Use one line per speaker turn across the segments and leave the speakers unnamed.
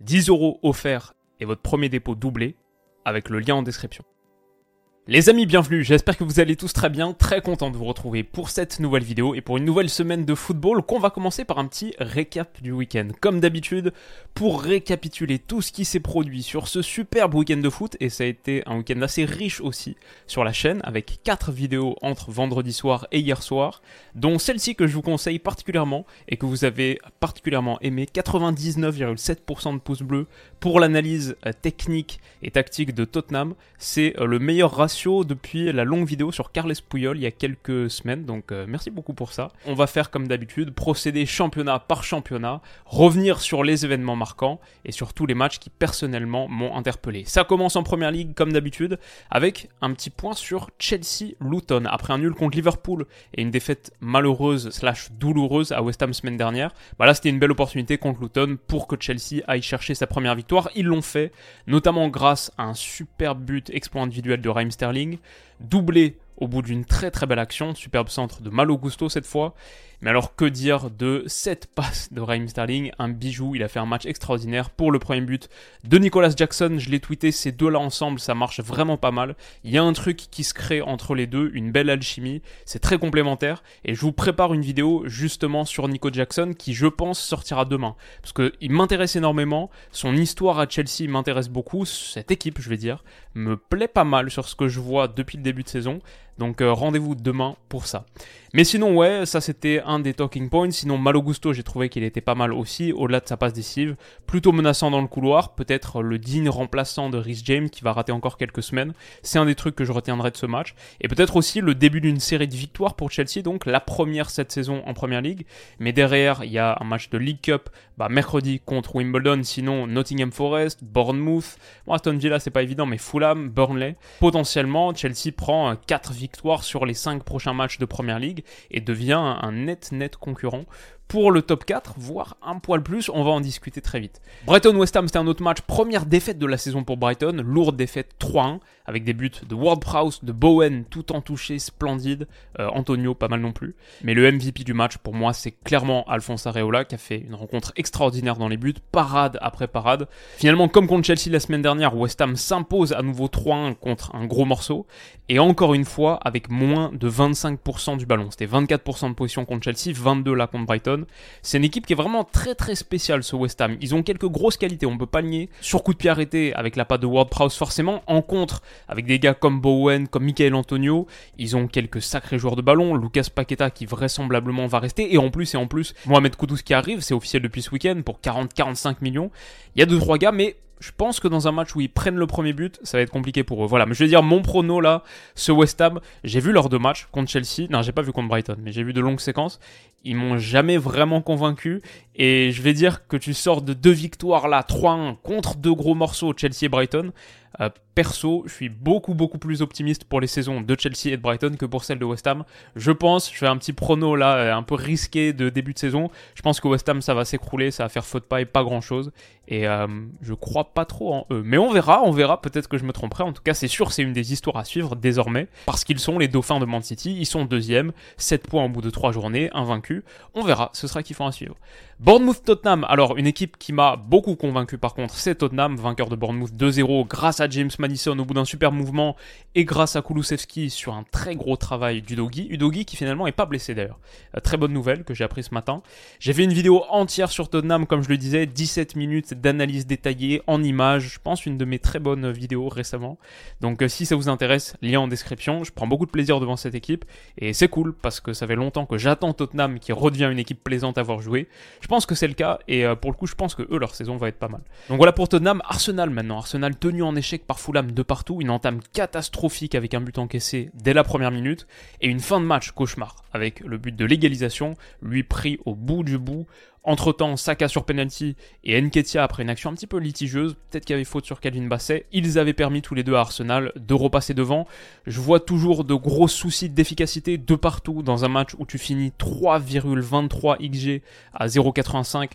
10 euros offerts et votre premier dépôt doublé avec le lien en description. Les amis, bienvenue, j'espère que vous allez tous très bien, très content de vous retrouver pour cette nouvelle vidéo et pour une nouvelle semaine de football qu'on va commencer par un petit récap du week-end. Comme d'habitude, pour récapituler tout ce qui s'est produit sur ce superbe week-end de foot, et ça a été un week-end assez riche aussi sur la chaîne, avec 4 vidéos entre vendredi soir et hier soir, dont celle-ci que je vous conseille particulièrement et que vous avez particulièrement aimé, 99,7% de pouces bleus pour l'analyse euh, technique et tactique de Tottenham, c'est euh, le meilleur ratio depuis la longue vidéo sur Carles Puyol il y a quelques semaines, donc euh, merci beaucoup pour ça. On va faire comme d'habitude, procéder championnat par championnat, revenir sur les événements marquants et sur tous les matchs qui personnellement m'ont interpellé. Ça commence en première ligue comme d'habitude avec un petit point sur Chelsea-Luton. Après un nul contre Liverpool et une défaite malheureuse slash douloureuse à West Ham semaine dernière, bah là c'était une belle opportunité contre Luton pour que Chelsea aille chercher sa première victoire. Ils l'ont fait, notamment grâce à un super but exploit individuel de Raheem doublé au bout d'une très très belle action, superbe centre de Malo Gusto cette fois, mais alors que dire de cette passe de Raheem Sterling, un bijou, il a fait un match extraordinaire. Pour le premier but de Nicolas Jackson, je l'ai tweeté, ces deux-là ensemble, ça marche vraiment pas mal. Il y a un truc qui se crée entre les deux, une belle alchimie, c'est très complémentaire, et je vous prépare une vidéo justement sur Nico Jackson qui je pense sortira demain, parce qu'il m'intéresse énormément, son histoire à Chelsea m'intéresse beaucoup, cette équipe je vais dire, me plaît pas mal sur ce que je vois depuis le début de saison, donc euh, rendez-vous demain pour ça. Mais sinon, ouais, ça c'était un des talking points. Sinon, Malo Gusto, j'ai trouvé qu'il était pas mal aussi, au-delà de sa passe décisive. Plutôt menaçant dans le couloir, peut-être le digne remplaçant de Rhys James qui va rater encore quelques semaines. C'est un des trucs que je retiendrai de ce match. Et peut-être aussi le début d'une série de victoires pour Chelsea, donc la première cette saison en Première Ligue. Mais derrière, il y a un match de League Cup, bah, mercredi contre Wimbledon, sinon Nottingham Forest, Bournemouth. Bon, Aston Villa, c'est pas évident, mais Fulham, Burnley. Potentiellement, Chelsea prend 4 victoires sur les 5 prochains matchs de Première Ligue et devient un net net concurrent pour le top 4, voire un poil plus, on va en discuter très vite. Brighton-West Ham, c'était un autre match, première défaite de la saison pour Brighton, lourde défaite 3-1, avec des buts de Ward-Prowse, de Bowen, tout en touché, splendide, euh, Antonio pas mal non plus. Mais le MVP du match, pour moi, c'est clairement Alphonse Areola, qui a fait une rencontre extraordinaire dans les buts, parade après parade. Finalement, comme contre Chelsea la semaine dernière, West Ham s'impose à nouveau 3-1 contre un gros morceau, et encore une fois, avec moins de 25% du ballon. C'était 24% de position contre Chelsea, 22 là contre Brighton. C'est une équipe qui est vraiment très très spéciale ce West Ham. Ils ont quelques grosses qualités, on peut pas nier. Sur coup de pied arrêté avec la patte de Ward Prowse forcément. En contre, avec des gars comme Bowen, comme Michael Antonio, ils ont quelques sacrés joueurs de ballon. Lucas Paqueta qui vraisemblablement va rester. Et en plus, et en plus, Mohamed Koudous qui arrive, c'est officiel depuis ce week-end pour 40-45 millions. Il y a deux trois gars, mais je pense que dans un match où ils prennent le premier but, ça va être compliqué pour eux. Voilà, mais je vais dire mon prono là, ce West Ham, j'ai vu leurs deux matchs contre Chelsea. Non, j'ai pas vu contre Brighton, mais j'ai vu de longues séquences. Ils m'ont jamais vraiment convaincu et je vais dire que tu sors de deux victoires là, 3-1 contre deux gros morceaux Chelsea et Brighton. Euh, perso, je suis beaucoup beaucoup plus optimiste pour les saisons de Chelsea et de Brighton que pour celles de West Ham. Je pense, je fais un petit prono là, euh, un peu risqué de début de saison. Je pense que West Ham ça va s'écrouler, ça va faire faute pas et pas grand chose. Et euh, je crois pas trop en eux. Mais on verra, on verra. Peut-être que je me tromperai. En tout cas, c'est sûr, c'est une des histoires à suivre désormais parce qu'ils sont les Dauphins de Man City. Ils sont deuxième, 7 points au bout de 3 journées, invaincus. On verra. Ce sera kiffant à suivre. Bournemouth Tottenham. Alors une équipe qui m'a beaucoup convaincu par contre, c'est Tottenham, vainqueur de Bournemouth 2-0 grâce à James Madison au bout d'un super mouvement et grâce à Kulusevski sur un très gros travail d'Udogi. Udogi qui finalement est pas blessé d'ailleurs. Euh, très bonne nouvelle que j'ai appris ce matin. J'ai fait une vidéo entière sur Tottenham comme je le disais, 17 minutes d'analyse détaillée en images. Je pense une de mes très bonnes vidéos récemment. Donc euh, si ça vous intéresse, lien en description. Je prends beaucoup de plaisir devant cette équipe et c'est cool parce que ça fait longtemps que j'attends Tottenham qui redevient une équipe plaisante à voir jouer. Pense que c'est le cas et euh, pour le coup je pense que eux leur saison va être pas mal. Donc voilà pour Tottenham, Arsenal maintenant. Arsenal tenu en échec par Fulham de partout, une entame catastrophique avec un but encaissé dès la première minute et une fin de match cauchemar avec le but de l'égalisation, lui pris au bout du bout entre-temps, Saka sur penalty et Nketia après une action un petit peu litigieuse, peut-être qu'il y avait faute sur Calvin Basset, ils avaient permis tous les deux à Arsenal de repasser devant. Je vois toujours de gros soucis d'efficacité de partout dans un match où tu finis 3,23 XG à 0,85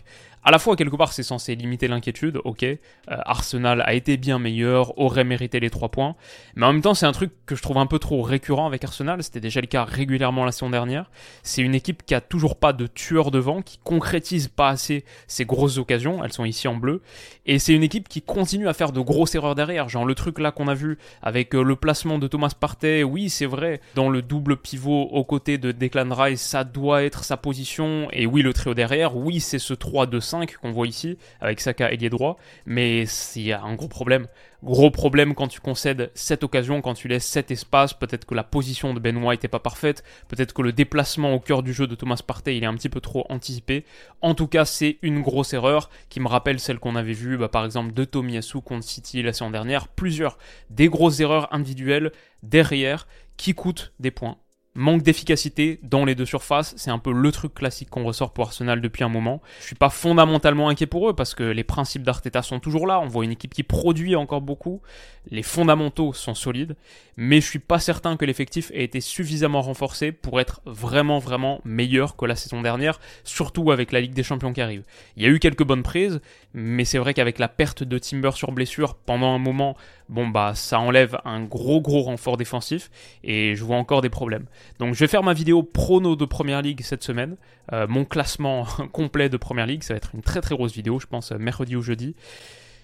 À la fois, quelque part, c'est censé limiter l'inquiétude, ok. Euh, Arsenal a été bien meilleur, aurait mérité les 3 points. Mais en même temps, c'est un truc que je trouve un peu trop récurrent avec Arsenal. C'était déjà le cas régulièrement la saison dernière. C'est une équipe qui a toujours pas de tueur devant, qui concrétise pas assez ses grosses occasions. Elles sont ici en bleu. Et c'est une équipe qui continue à faire de grosses erreurs derrière. Genre le truc là qu'on a vu avec euh, le placement de Thomas Partey. Oui, c'est vrai. Dans le double pivot aux côtés de Declan Rice, ça doit être sa position. Et oui, le trio derrière. Oui, c'est ce 3-2-5 qu'on voit ici avec Saka ailier droit. Mais il y a un gros problème. Gros problème quand tu concèdes cette occasion, quand tu laisses cet espace. Peut-être que la position de Ben White n'est pas parfaite. Peut-être que le déplacement au cœur du jeu de Thomas Partey, il est un petit peu trop anticipé. En tout cas, c'est une grosse erreur qui me rappelle celle qu'on avait vue, bah, par exemple, de Tomiyasu contre City la saison dernière. Plusieurs des grosses erreurs individuelles derrière qui coûtent des points manque d'efficacité dans les deux surfaces, c'est un peu le truc classique qu'on ressort pour Arsenal depuis un moment. Je suis pas fondamentalement inquiet pour eux parce que les principes d'Arteta sont toujours là, on voit une équipe qui produit encore beaucoup, les fondamentaux sont solides, mais je suis pas certain que l'effectif ait été suffisamment renforcé pour être vraiment vraiment meilleur que la saison dernière, surtout avec la Ligue des Champions qui arrive. Il y a eu quelques bonnes prises, mais c'est vrai qu'avec la perte de Timber sur blessure pendant un moment, bon bah ça enlève un gros gros renfort défensif et je vois encore des problèmes. Donc je vais faire ma vidéo prono de Première Ligue cette semaine, euh, mon classement complet de Première Ligue, ça va être une très très grosse vidéo, je pense mercredi ou jeudi.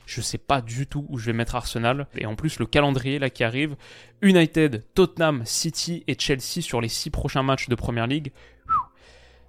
Je sais pas du tout où je vais mettre Arsenal. Et en plus, le calendrier là qui arrive, United, Tottenham, City et Chelsea sur les six prochains matchs de Première Ligue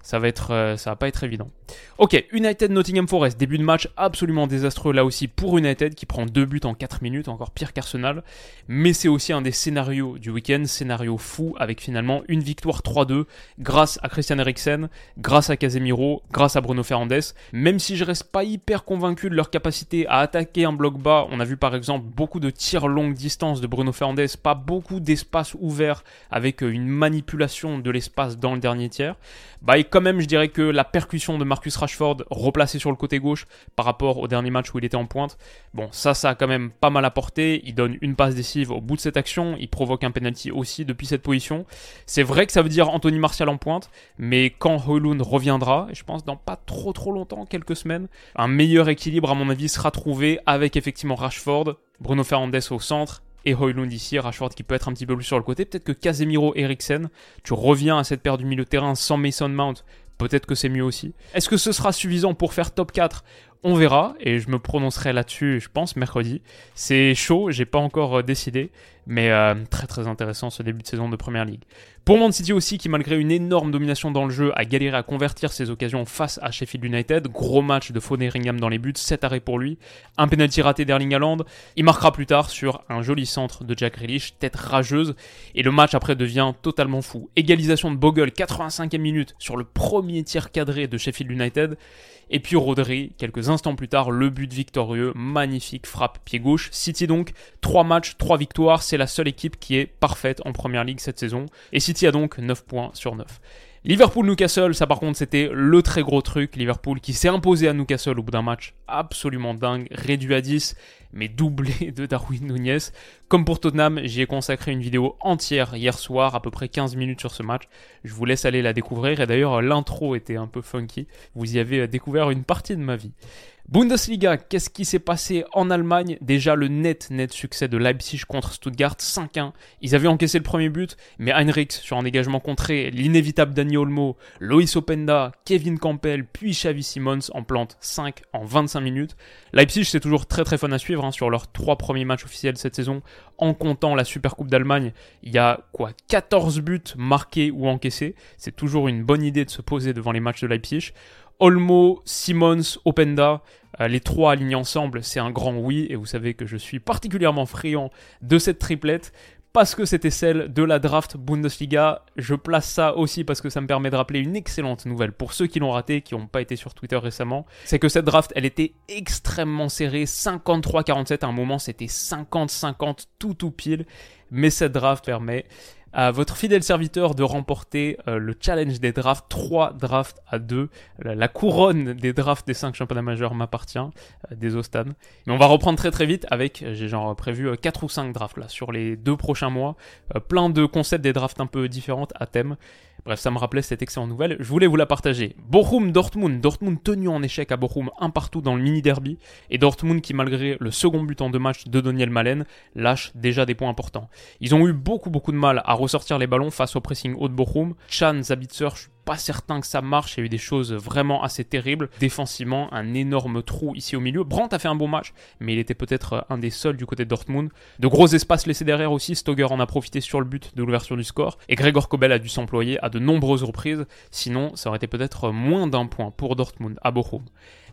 ça va être, euh, ça va pas être évident. Ok, United Nottingham Forest, début de match absolument désastreux là aussi pour United qui prend deux buts en 4 minutes, encore pire qu'Arsenal. Mais c'est aussi un des scénarios du week-end, scénario fou avec finalement une victoire 3-2 grâce à Christian Eriksen, grâce à Casemiro, grâce à Bruno Fernandes. Même si je reste pas hyper convaincu de leur capacité à attaquer un bloc bas, on a vu par exemple beaucoup de tirs longue distance de Bruno Fernandes, pas beaucoup d'espace ouvert avec une manipulation de l'espace dans le dernier tiers. Bah quand même, je dirais que la percussion de Marcus Rashford replacé sur le côté gauche par rapport au dernier match où il était en pointe, bon, ça, ça a quand même pas mal apporté. Il donne une passe décisive au bout de cette action. Il provoque un penalty aussi depuis cette position. C'est vrai que ça veut dire Anthony Martial en pointe, mais quand Hoylund reviendra, je pense dans pas trop trop longtemps, quelques semaines, un meilleur équilibre à mon avis sera trouvé avec effectivement Rashford, Bruno Fernandes au centre et Hoylund ici, Rashford qui peut être un petit peu plus sur le côté. Peut-être que Casemiro, Eriksen, tu reviens à cette paire du milieu de terrain sans Mason Mount. Peut-être que c'est mieux aussi. Est-ce que ce sera suffisant pour faire top 4 on verra et je me prononcerai là-dessus, je pense, mercredi. C'est chaud, j'ai pas encore euh, décidé, mais euh, très très intéressant ce début de saison de Première Ligue. Pour Man City aussi, qui malgré une énorme domination dans le jeu, a galéré à convertir ses occasions face à Sheffield United. Gros match de Fotheringham dans les buts, 7 arrêts pour lui. Un penalty raté d'Erling Haaland. Il marquera plus tard sur un joli centre de Jack Grealish, tête rageuse. Et le match après devient totalement fou. Égalisation de Bogle, 85e minute, sur le premier tir cadré de Sheffield United. Et puis Rodri, quelques instants plus tard, le but victorieux, magnifique frappe pied gauche. City donc, 3 matchs, 3 victoires, c'est la seule équipe qui est parfaite en première ligue cette saison. Et City a donc 9 points sur 9. Liverpool-Newcastle, ça par contre c'était le très gros truc. Liverpool qui s'est imposé à Newcastle au bout d'un match absolument dingue, réduit à 10, mais doublé de Darwin Nunez. Comme pour Tottenham, j'y ai consacré une vidéo entière hier soir, à peu près 15 minutes sur ce match. Je vous laisse aller la découvrir et d'ailleurs l'intro était un peu funky. Vous y avez découvert une partie de ma vie. Bundesliga, qu'est-ce qui s'est passé en Allemagne? Déjà le net net succès de Leipzig contre Stuttgart 5-1. Ils avaient encaissé le premier but, mais Heinrichs sur un dégagement contré, l'inévitable Dani Olmo, Loïs Openda, Kevin Campbell, puis Xavi Simons en plante 5 en 25 minutes. Leipzig c'est toujours très très fun à suivre hein, sur leurs trois premiers matchs officiels cette saison. En comptant la Super Coupe d'Allemagne, il y a quoi 14 buts marqués ou encaissés. C'est toujours une bonne idée de se poser devant les matchs de Leipzig. Olmo, Simons, Openda, euh, les trois alignés ensemble, c'est un grand oui, et vous savez que je suis particulièrement friand de cette triplette parce que c'était celle de la draft Bundesliga. Je place ça aussi parce que ça me permet de rappeler une excellente nouvelle pour ceux qui l'ont raté, qui n'ont pas été sur Twitter récemment. C'est que cette draft, elle était extrêmement serrée, 53-47 à un moment, c'était 50-50 tout tout pile. Mais cette draft permet à votre fidèle serviteur de remporter euh, le challenge des drafts, 3 drafts à 2. La, couronne des drafts des 5 championnats majeurs m'appartient, euh, des Ostan. Mais on va reprendre très très vite avec, j'ai genre prévu 4 ou 5 drafts là sur les deux prochains mois. plein de concepts des drafts un peu différents à thème. Bref, ça me rappelait cette excellente nouvelle. Je voulais vous la partager. Bochum, Dortmund. Dortmund tenu en échec à Bochum, un partout dans le mini derby. Et Dortmund qui, malgré le second but en deux matchs de Daniel Malen, lâche déjà des points importants. Ils ont eu beaucoup beaucoup de mal à ressortir les ballons face au pressing haut de Bochum. Chan, Zabitzer, pas certain que ça marche. Il y a eu des choses vraiment assez terribles. Défensivement, un énorme trou ici au milieu. Brandt a fait un bon match, mais il était peut-être un des seuls du côté de Dortmund. De gros espaces laissés derrière aussi. Stoger en a profité sur le but de l'ouverture du score. Et Gregor Kobel a dû s'employer à de nombreuses reprises. Sinon, ça aurait été peut-être moins d'un point pour Dortmund à Bochum.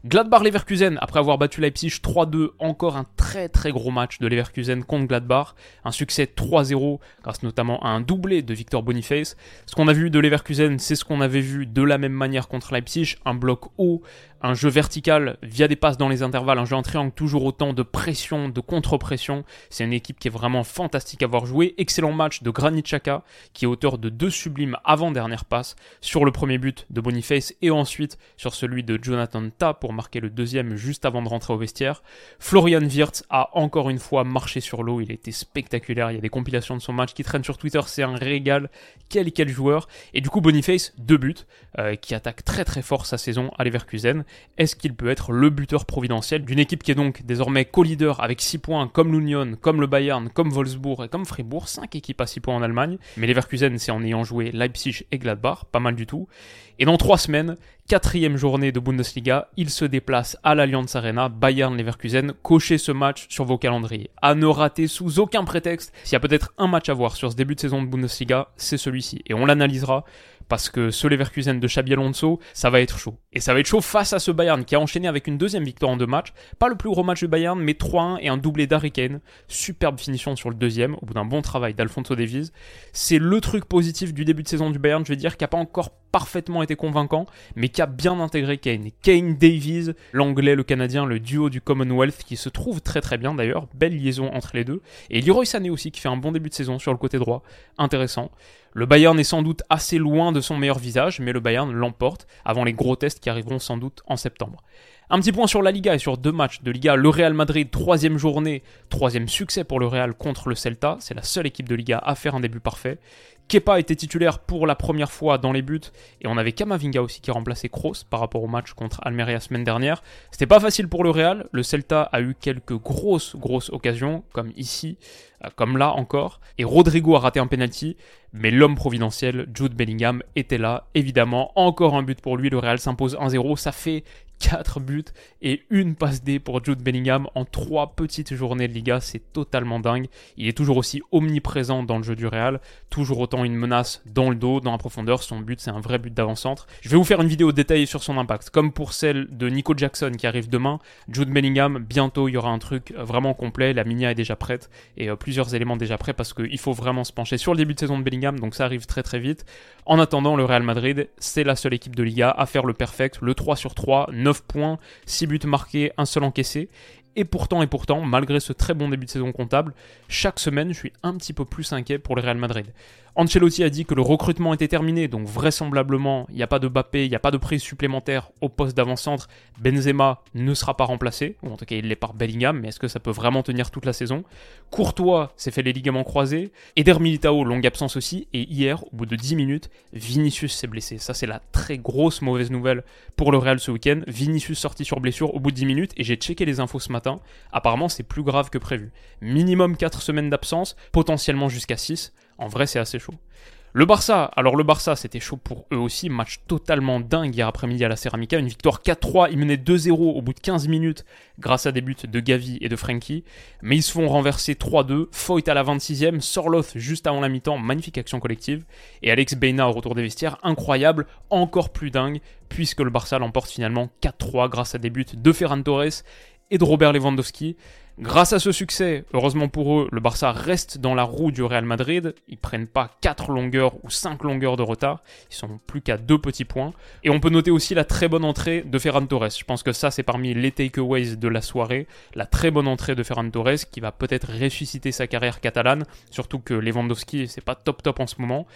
Gladbach-Leverkusen, après avoir battu Leipzig 3-2, encore un très très gros match de Leverkusen contre Gladbach. Un succès 3-0 grâce notamment à un doublé de Victor Boniface. Ce qu'on a vu de Leverkusen, c'est ce qu'on avait vu de la même manière contre Leipzig. Un bloc haut, un jeu vertical via des passes dans les intervalles, un jeu en triangle, toujours autant de pression, de contre-pression. C'est une équipe qui est vraiment fantastique à voir jouer. Excellent match de Granit Xhaka, qui est auteur de deux sublimes avant-dernières passes sur le premier but de Boniface et ensuite sur celui de Jonathan Ta marquer le deuxième juste avant de rentrer au vestiaire. Florian Wirtz a encore une fois marché sur l'eau, il été spectaculaire, il y a des compilations de son match qui traînent sur Twitter, c'est un régal, quel quel joueur. Et du coup Boniface, deux buts, euh, qui attaque très très fort sa saison à Leverkusen. Est-ce qu'il peut être le buteur providentiel d'une équipe qui est donc désormais co-leader avec 6 points comme l'Union, comme le Bayern, comme Wolfsburg et comme Fribourg, 5 équipes à 6 points en Allemagne, mais Leverkusen c'est en ayant joué Leipzig et Gladbach, pas mal du tout. Et dans 3 semaines, quatrième journée de Bundesliga, il se déplace à l'Allianz Arena, Bayern Leverkusen, cochez ce match sur vos calendriers. À ne rater sous aucun prétexte, s'il y a peut-être un match à voir sur ce début de saison de Bundesliga, c'est celui-ci. Et on l'analysera parce que ce Leverkusen de Xabi Alonso, ça va être chaud. Et ça va être chaud face à ce Bayern qui a enchaîné avec une deuxième victoire en deux matchs. Pas le plus gros match du Bayern, mais 3-1 et un doublé d'Harry Superbe finition sur le deuxième, au bout d'un bon travail d'Alfonso Davies. C'est le truc positif du début de saison du Bayern, je vais dire, qui n'a pas encore parfaitement été convaincant, mais qui a bien intégré Kane. Kane Davies, l'anglais, le canadien, le duo du Commonwealth, qui se trouve très très bien d'ailleurs, belle liaison entre les deux. Et Leroy Sané aussi, qui fait un bon début de saison sur le côté droit, intéressant. Le Bayern est sans doute assez loin de son meilleur visage, mais le Bayern l'emporte avant les gros tests qui arriveront sans doute en septembre. Un petit point sur la Liga et sur deux matchs de Liga. Le Real Madrid, troisième journée, troisième succès pour le Real contre le Celta. C'est la seule équipe de Liga à faire un début parfait. Kepa était titulaire pour la première fois dans les buts et on avait Kamavinga aussi qui remplaçait Kroos par rapport au match contre Almeria semaine dernière. C'était pas facile pour le Real, le Celta a eu quelques grosses grosses occasions comme ici, euh, comme là encore et Rodrigo a raté un penalty mais l'homme providentiel Jude Bellingham était là évidemment, encore un but pour lui, le Real s'impose 1-0, ça fait 4 buts et une passe D pour Jude Bellingham en 3 petites journées de Liga, c'est totalement dingue. Il est toujours aussi omniprésent dans le jeu du Real, toujours autant une menace dans le dos, dans la profondeur, son but c'est un vrai but d'avant-centre. Je vais vous faire une vidéo détaillée sur son impact, comme pour celle de Nico Jackson qui arrive demain. Jude Bellingham, bientôt il y aura un truc vraiment complet, la Minia est déjà prête et euh, plusieurs éléments déjà prêts parce qu'il faut vraiment se pencher sur le début de saison de Bellingham, donc ça arrive très très vite. En attendant, le Real Madrid, c'est la seule équipe de Liga à faire le perfect, le 3 sur 3, 9 points, 6 buts marqués, un seul encaissé. Et pourtant, et pourtant, malgré ce très bon début de saison comptable, chaque semaine, je suis un petit peu plus inquiet pour le Real Madrid. Ancelotti a dit que le recrutement était terminé, donc vraisemblablement, il n'y a pas de Bappé, il n'y a pas de prise supplémentaire au poste d'avant-centre. Benzema ne sera pas remplacé, ou en tout cas il l'est par Bellingham, mais est-ce que ça peut vraiment tenir toute la saison? Courtois s'est fait les ligaments croisés, Eder Militao, longue absence aussi, et hier, au bout de 10 minutes, Vinicius s'est blessé. Ça c'est la très grosse mauvaise nouvelle pour le Real ce week-end. Vinicius sorti sur blessure au bout de 10 minutes, et j'ai checké les infos ce matin, apparemment c'est plus grave que prévu. Minimum 4 semaines d'absence, potentiellement jusqu'à 6. En vrai, c'est assez chaud. Le Barça, alors le Barça, c'était chaud pour eux aussi, match totalement dingue hier après-midi à la Ceramica, une victoire 4-3, ils menaient 2-0 au bout de 15 minutes grâce à des buts de Gavi et de Frankie, mais ils se font renverser 3-2, Foyt à la 26e, Sorloth juste avant la mi-temps, magnifique action collective, et Alex Beina au retour des vestiaires, incroyable, encore plus dingue, puisque le Barça l'emporte finalement 4-3 grâce à des buts de Ferran Torres et de Robert Lewandowski. Grâce à ce succès, heureusement pour eux, le Barça reste dans la roue du Real Madrid. Ils prennent pas 4 longueurs ou 5 longueurs de retard. Ils sont plus qu'à 2 petits points. Et on peut noter aussi la très bonne entrée de Ferran Torres. Je pense que ça, c'est parmi les takeaways de la soirée. La très bonne entrée de Ferran Torres qui va peut-être ressusciter sa carrière catalane. Surtout que Lewandowski, c'est pas top top en ce moment.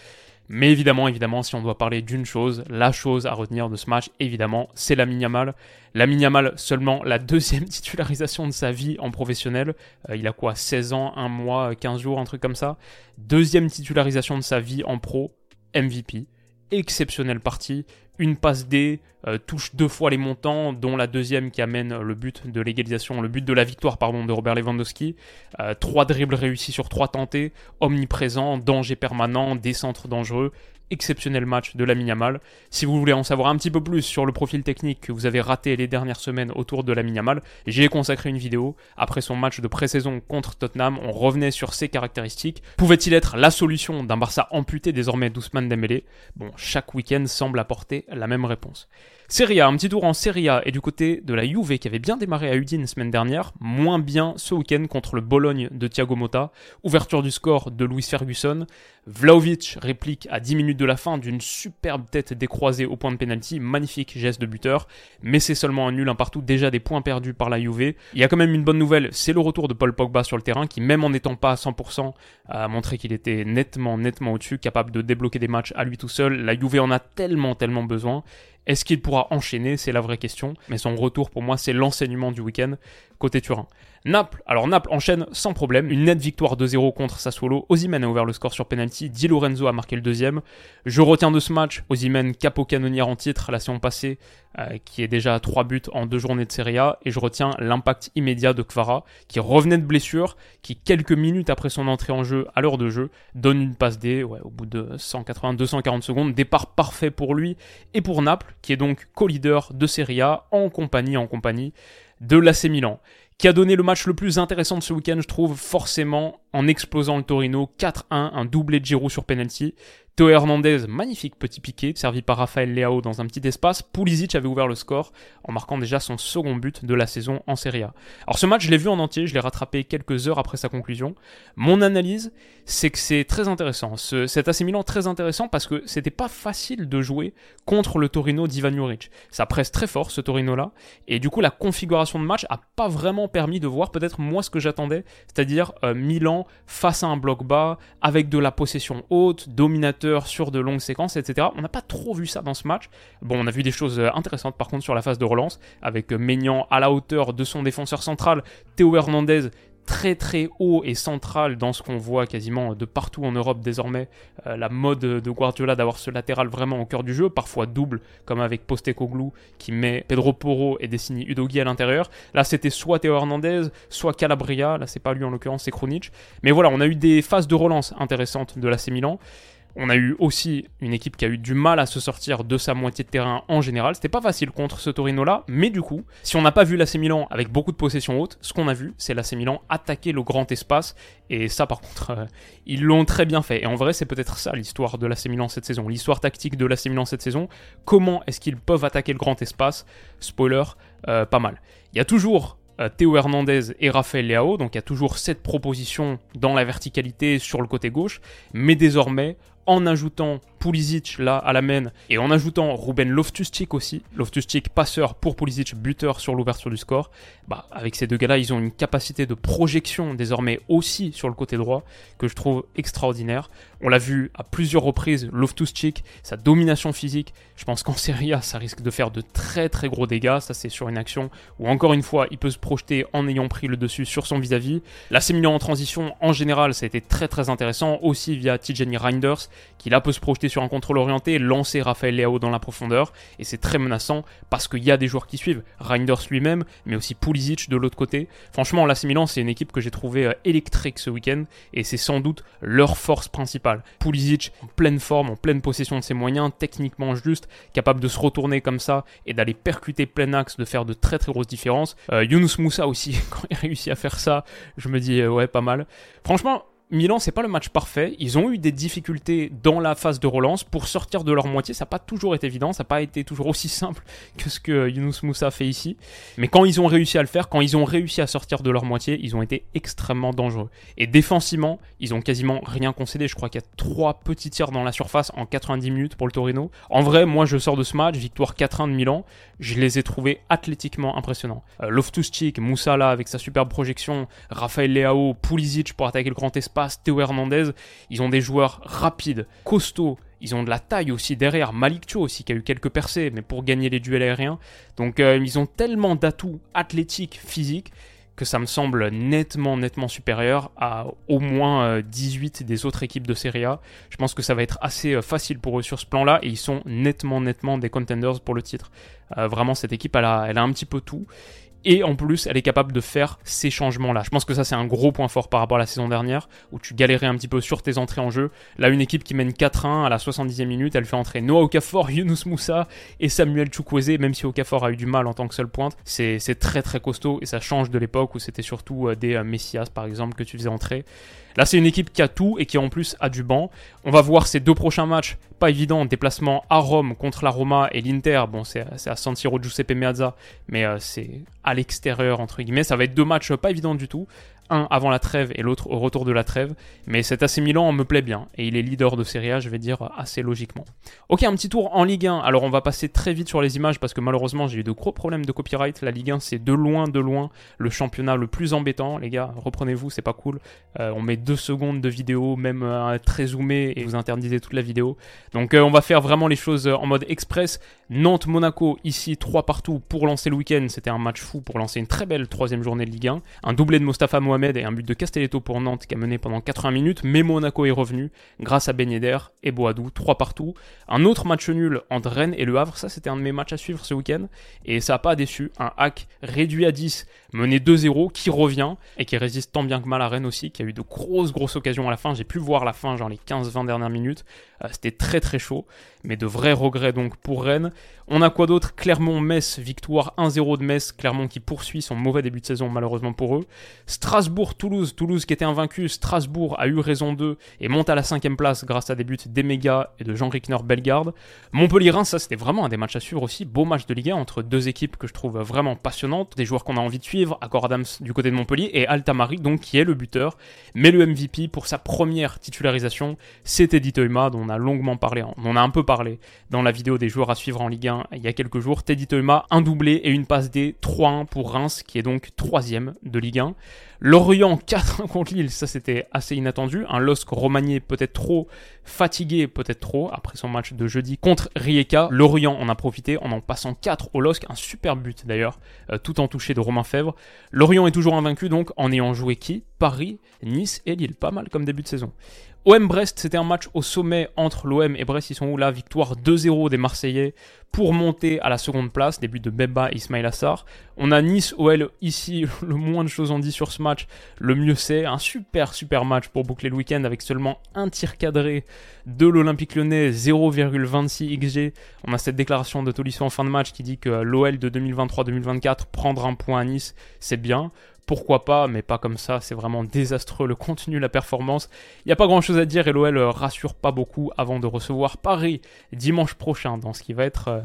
Mais évidemment, évidemment, si on doit parler d'une chose, la chose à retenir de ce match, évidemment, c'est la Yamal. La Yamal, seulement la deuxième titularisation de sa vie en professionnel. Euh, il a quoi 16 ans, 1 mois, 15 jours, un truc comme ça. Deuxième titularisation de sa vie en pro, MVP. Exceptionnelle partie une passe D, euh, touche deux fois les montants, dont la deuxième qui amène le but de l'égalisation, le but de la victoire pardon, de Robert Lewandowski. Euh, trois dribbles réussis sur trois tentés, omniprésent, danger permanent, des centres dangereux exceptionnel match de la Yamal. Si vous voulez en savoir un petit peu plus sur le profil technique que vous avez raté les dernières semaines autour de la Yamal, j'ai consacré une vidéo. Après son match de pré-saison contre Tottenham, on revenait sur ses caractéristiques. Pouvait-il être la solution d'un Barça amputé désormais d'Ousmane Dembélé? Bon, chaque week-end semble apporter la même réponse. Serie A, un petit tour en Serie A et du côté de la Juve qui avait bien démarré à Udine semaine dernière, moins bien ce week-end contre le Bologne de Thiago Motta, ouverture du score de Luis Ferguson, Vlaovic réplique à 10 minutes de la fin d'une superbe tête décroisée au point de pénalty, magnifique geste de buteur, mais c'est seulement un nul un partout, déjà des points perdus par la Juve. Il y a quand même une bonne nouvelle, c'est le retour de Paul Pogba sur le terrain qui même en n'étant pas à 100% a montré qu'il était nettement nettement au-dessus, capable de débloquer des matchs à lui tout seul. La Juve en a tellement tellement besoin est-ce qu'il pourra enchaîner? C'est la vraie question. Mais son retour, pour moi, c'est l'enseignement du week-end côté Turin. Naples, alors Naples enchaîne sans problème, une nette victoire 2-0 contre Sassuolo. Ozymen a ouvert le score sur penalty, Di Lorenzo a marqué le deuxième. Je retiens de ce match Ozymen capo canonnière en titre la saison passée, euh, qui est déjà à 3 buts en deux journées de Serie A, et je retiens l'impact immédiat de Kvara, qui revenait de blessure, qui quelques minutes après son entrée en jeu, à l'heure de jeu, donne une passe D, ouais, au bout de 180-240 secondes, départ parfait pour lui et pour Naples, qui est donc co-leader de Serie A en compagnie en compagnie de l'AC Milan qui a donné le match le plus intéressant de ce week-end, je trouve, forcément, en explosant le Torino 4-1, un doublé de Giroud sur penalty. Théo Hernandez, magnifique petit piqué, servi par Rafael Leao dans un petit espace. Pulisic avait ouvert le score en marquant déjà son second but de la saison en Serie A. Alors ce match, je l'ai vu en entier, je l'ai rattrapé quelques heures après sa conclusion. Mon analyse, c'est que c'est très intéressant. Ce, cet AC Milan très intéressant parce que c'était pas facile de jouer contre le Torino d'Ivan Juric. Ça presse très fort ce Torino-là, et du coup la configuration de match a pas vraiment permis de voir peut-être moi ce que j'attendais, c'est-à-dire euh, Milan face à un bloc bas, avec de la possession haute, dominateur sur de longues séquences, etc. On n'a pas trop vu ça dans ce match. Bon, on a vu des choses euh, intéressantes par contre sur la phase de relance, avec euh, Maignan à la hauteur de son défenseur central, Théo Hernandez très très haut et central dans ce qu'on voit quasiment de partout en Europe désormais. Euh, la mode de Guardiola d'avoir ce latéral vraiment au cœur du jeu, parfois double, comme avec Postecoglou qui met Pedro Porro et Dessini Udogi à l'intérieur. Là, c'était soit Théo Hernandez, soit Calabria. Là, c'est pas lui en l'occurrence, c'est Krunic. Mais voilà, on a eu des phases de relance intéressantes de l'AC Milan. On a eu aussi une équipe qui a eu du mal à se sortir de sa moitié de terrain en général. C'était pas facile contre ce Torino-là, mais du coup, si on n'a pas vu l'AC Milan avec beaucoup de possession haute, ce qu'on a vu, c'est l'AC Milan attaquer le grand espace. Et ça, par contre, euh, ils l'ont très bien fait. Et en vrai, c'est peut-être ça l'histoire de l'AC Milan cette saison. L'histoire tactique de l'AC Milan cette saison. Comment est-ce qu'ils peuvent attaquer le grand espace? Spoiler, euh, pas mal. Il y a toujours euh, Théo Hernandez et Rafael Leao, donc il y a toujours cette proposition dans la verticalité sur le côté gauche, mais désormais, en ajoutant Pulisic là à la main et en ajoutant Ruben Loftus-Cheek aussi, Loftus-Cheek passeur pour Pulisic buteur sur l'ouverture du score, bah avec ces deux gars-là, ils ont une capacité de projection désormais aussi sur le côté droit que je trouve extraordinaire. On l'a vu à plusieurs reprises, Loftus-Cheek, sa domination physique, je pense qu'en Serie A, ça risque de faire de très très gros dégâts, ça c'est sur une action où encore une fois, il peut se projeter en ayant pris le dessus sur son vis-à-vis. La en transition en général, ça a été très très intéressant aussi via Tijani Reinders qui là peut se projeter sur un contrôle orienté, lancer Raphaël Leao dans la profondeur, et c'est très menaçant parce qu'il y a des joueurs qui suivent, Reinders lui-même, mais aussi Pulisic de l'autre côté. Franchement, l'AC Milan, c'est une équipe que j'ai trouvé euh, électrique ce week-end, et c'est sans doute leur force principale. Pulisic en pleine forme, en pleine possession de ses moyens, techniquement juste, capable de se retourner comme ça et d'aller percuter plein axe, de faire de très très grosses différences. Euh, Younous Moussa aussi, quand il réussit à faire ça, je me dis euh, ouais pas mal. Franchement, Milan, c'est pas le match parfait. Ils ont eu des difficultés dans la phase de relance pour sortir de leur moitié. Ça n'a pas toujours été évident, ça n'a pas été toujours aussi simple que ce que Yunus Moussa fait ici. Mais quand ils ont réussi à le faire, quand ils ont réussi à sortir de leur moitié, ils ont été extrêmement dangereux. Et défensivement, ils ont quasiment rien concédé. Je crois qu'il y a trois petits tirs dans la surface en 90 minutes pour le Torino. En vrai, moi, je sors de ce match, victoire 4-1 de Milan. Je les ai trouvés athlétiquement impressionnants. Euh, Loftus-Cheek, Moussa là avec sa superbe projection, Raphaël Leao, Pulisic pour attaquer le grand espace, Théo Hernandez, ils ont des joueurs rapides, costauds, ils ont de la taille aussi derrière. Malik Cho aussi qui a eu quelques percées, mais pour gagner les duels aériens. Donc euh, ils ont tellement d'atouts athlétiques, physiques, que ça me semble nettement, nettement supérieur à au moins 18 euh, des autres équipes de Serie A. Je pense que ça va être assez euh, facile pour eux sur ce plan-là et ils sont nettement, nettement des contenders pour le titre. vraiment, cette équipe, elle a, elle a un petit peu tout et en plus elle est capable de faire ces changements là. Je pense que ça c'est un gros point fort par rapport à la saison dernière où tu galérais un petit peu sur tes entrées en jeu. Là une équipe qui mène 4-1 à la 70e minute, elle fait entrer Noah Okafor, Yunus Moussa et Samuel Chukwueze même si Okafor a eu du mal en tant que seule pointe. C'est très très costaud et ça change de l'époque où c'était surtout euh, des euh, Messias par exemple que tu faisais entrer. Là, c'est une équipe qui a tout et qui en plus a du banc. On va voir ces deux prochains matchs, pas évident, déplacement à Rome contre la Roma et l'Inter. Bon, c'est à San Siro Giuseppe Meazza, mais euh, c'est à l'extérieur, entre guillemets. Ça va être deux matchs pas évidents du tout un avant la trêve et l'autre au retour de la trêve. Mais cet AC Milan me plaît bien et il est leader de Serie A, je vais dire assez logiquement. Ok, un petit tour en Ligue 1. Alors on va passer très vite sur les images parce que malheureusement j'ai eu de gros problèmes de copyright. La Ligue 1 c'est de loin, de loin le championnat le plus embêtant. Les gars, reprenez-vous, c'est pas cool. Euh, on met deux secondes de vidéo, même euh, très zoomé et vous interdisez toute la vidéo. Donc euh, on va faire vraiment les choses en mode express. Nantes-Monaco, ici 3 partout pour lancer le week-end. C'était un match fou pour lancer une très belle troisième journée de Ligue 1. Un doublé de Mostafa Mohamed et un but de Castelletto pour Nantes qui a mené pendant 80 minutes. Mais Monaco est revenu grâce à Ben et Boadou, 3 partout. Un autre match nul entre Rennes et Le Havre. Ça, c'était un de mes matchs à suivre ce week-end. Et ça n'a pas déçu. Un hack réduit à 10, mené 2-0, qui revient et qui résiste tant bien que mal à Rennes aussi, qui a eu de grosses, grosses occasions à la fin. J'ai pu voir la fin, genre les 15-20 dernières minutes. Euh, c'était très, très chaud. Mais de vrais regrets donc pour Rennes. On a quoi d'autre? Clermont-Metz, victoire 1-0 de Metz. Clermont qui poursuit son mauvais début de saison malheureusement pour eux. Strasbourg-Toulouse, Toulouse qui était invaincu. Strasbourg a eu raison d'eux et monte à la cinquième place grâce à des buts d'Emega et de Jean Rickner Bellegarde. Montpellier-Reims, ça c'était vraiment un des matchs à suivre aussi. Beau match de Ligue 1 entre deux équipes que je trouve vraiment passionnantes. Des joueurs qu'on a envie de suivre. Accor Adams du côté de Montpellier et Altamari donc qui est le buteur. Mais le MVP pour sa première titularisation, c'était Toima dont on a longuement parlé. On a un peu parlé dans la vidéo des joueurs à suivre en Ligue 1 il y a quelques jours. Teddy Thomas, un doublé et une passe D 3-1 pour Reims, qui est donc troisième de Ligue 1. Lorient 4-1 contre Lille, ça c'était assez inattendu. Un LOSC Romagné peut-être trop fatigué, peut-être trop, après son match de jeudi contre Rijeka. Lorient en a profité en en passant 4 au LOSC, un super but d'ailleurs, euh, tout en touché de Romain Fèvre. Lorient est toujours invaincu donc en ayant joué qui? Paris, Nice et Lille, pas mal comme début de saison. OM Brest, c'était un match au sommet entre l'OM et Brest. Ils sont où là? Victoire 2-0 des Marseillais pour monter à la seconde place. Début de Beba et Ismail Assar. On a Nice OL ici. Le moins de choses en dit sur ce match, le mieux c'est. Un super super match pour boucler le week-end avec seulement un tir cadré de l'Olympique lyonnais, 0,26 XG. On a cette déclaration de Tolisso en fin de match qui dit que l'OL de 2023-2024 prendra un point à Nice. C'est bien pourquoi pas, mais pas comme ça, c'est vraiment désastreux le contenu, la performance. Il n'y a pas grand chose à dire et l'OL rassure pas beaucoup avant de recevoir Paris dimanche prochain dans ce qui va être euh,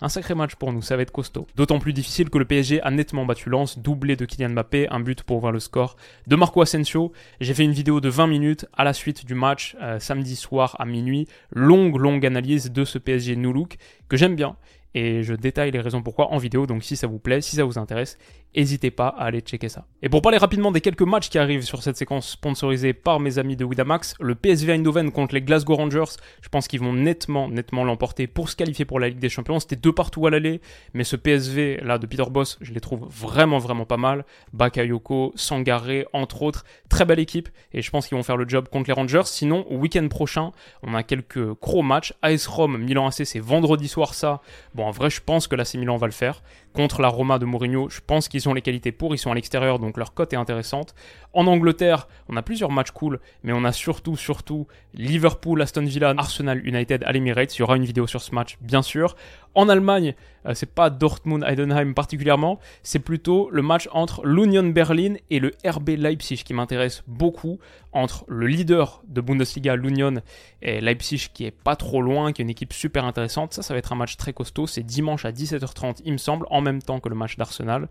un sacré match pour nous, ça va être costaud. D'autant plus difficile que le PSG a nettement battu Lens, doublé de Kylian Mbappé, un but pour ouvrir le score de Marco Asensio. J'ai fait une vidéo de 20 minutes à la suite du match euh, samedi soir à minuit, longue longue analyse de ce PSG New Look que j'aime bien et je détaille les raisons pourquoi en vidéo. Donc si ça vous plaît, si ça vous intéresse, n'hésitez pas à aller checker ça. Et pour parler rapidement des quelques matchs qui arrivent sur cette séquence sponsorisée par mes amis de Widamax, le PSV Eindhoven contre les Glasgow Rangers, je pense qu'ils vont nettement, nettement l'emporter pour se qualifier pour la Ligue des Champions. C'était deux partout à l'aller, mais ce PSV là de Peter Boss, je les trouve vraiment, vraiment pas mal. Bakayoko, Sangaré, entre autres, très belle équipe et je pense qu'ils vont faire le job contre les Rangers. Sinon, week-end prochain, on a quelques gros matchs. AS Rome, Milan AC, c'est vendredi soir ça. Bon, en vrai, je pense que l'AC Milan va le faire. Contre la Roma de Mourinho, je pense qu'ils ont les qualités pour, ils sont à l'extérieur, donc leur cote est intéressante. En Angleterre, on a plusieurs matchs cool, mais on a surtout, surtout Liverpool, Aston Villa, Arsenal, United à l'Emirates. Il y aura une vidéo sur ce match, bien sûr. En Allemagne, Euh, c'est pas Dortmund-Heidenheim particulièrement, c'est plutôt le match entre l'Union Berlin et le RB Leipzig qui m'intéresse beaucoup, entre le leader de Bundesliga, l'Union, et Leipzig qui est pas trop loin, qui est une équipe super intéressante. Ça, ça va être un match très costaud. C'est dimanche à 17h30, il me semble, en même temps que le match d'Arsenal.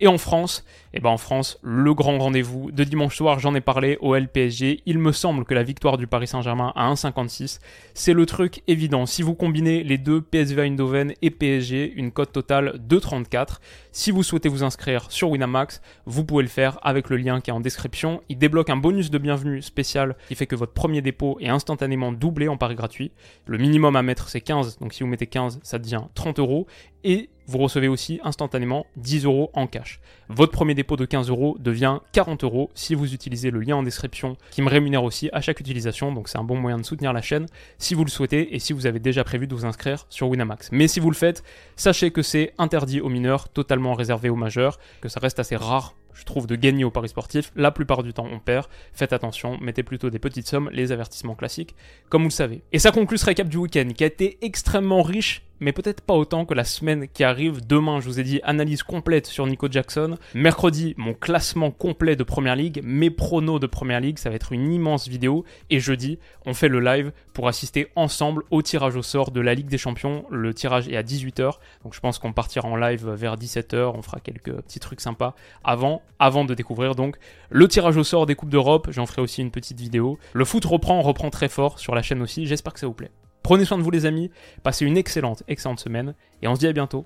Et en France, eh ben en France, le grand rendez-vous de dimanche soir, j'en ai parlé au LPSG. Il me semble que la victoire du Paris Saint-Germain à 1,56, c'est le truc évident. Si vous combinez les deux PSV Eindhoven et PSG, une cote totale de 34. Si vous souhaitez vous inscrire sur Winamax, vous pouvez le faire avec le lien qui est en description. Il débloque un bonus de bienvenue spécial qui fait que votre premier dépôt est instantanément doublé en pari gratuit. Le minimum à mettre c'est 15, donc si vous mettez 15, ça devient 30 euros. Et vous recevez aussi instantanément 10 euros en cash. Votre premier dépôt de 15 euros devient 40 euros si vous utilisez le lien en description qui me rémunère aussi à chaque utilisation. Donc c'est un bon moyen de soutenir la chaîne si vous le souhaitez et si vous avez déjà prévu de vous inscrire sur Winamax. Mais si vous le faites, sachez que c'est interdit aux mineurs, totalement réservé aux majeurs, que ça reste assez rare je trouve, de gagner au paris sportif. La plupart du temps, on perd. Faites attention, mettez plutôt des petites sommes, les avertissements classiques, comme vous le savez. Et ça conclut ce récap du week-end, qui a été extrêmement riche mais peut-être pas autant que la semaine qui arrive. Demain, je vous ai dit, analyse complète sur Nico Jackson. Mercredi, mon classement complet de Première Ligue, mes pronos de Première Ligue, ça va être une immense vidéo. Et jeudi, on fait le live pour assister ensemble au tirage au sort de la Ligue des Champions. Le tirage est à 18h, donc je pense qu'on partira en live vers 17h, on fera quelques petits trucs sympas avant, avant de découvrir donc le tirage au sort des Coupes d'Europe. J'en ferai aussi une petite vidéo. Le foot reprend, reprend très fort sur la chaîne aussi. J'espère que ça vous plaît. Prenez soin de vous les amis, passez une excellente, excellente semaine, et on se dit à bientôt.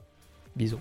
Bisous.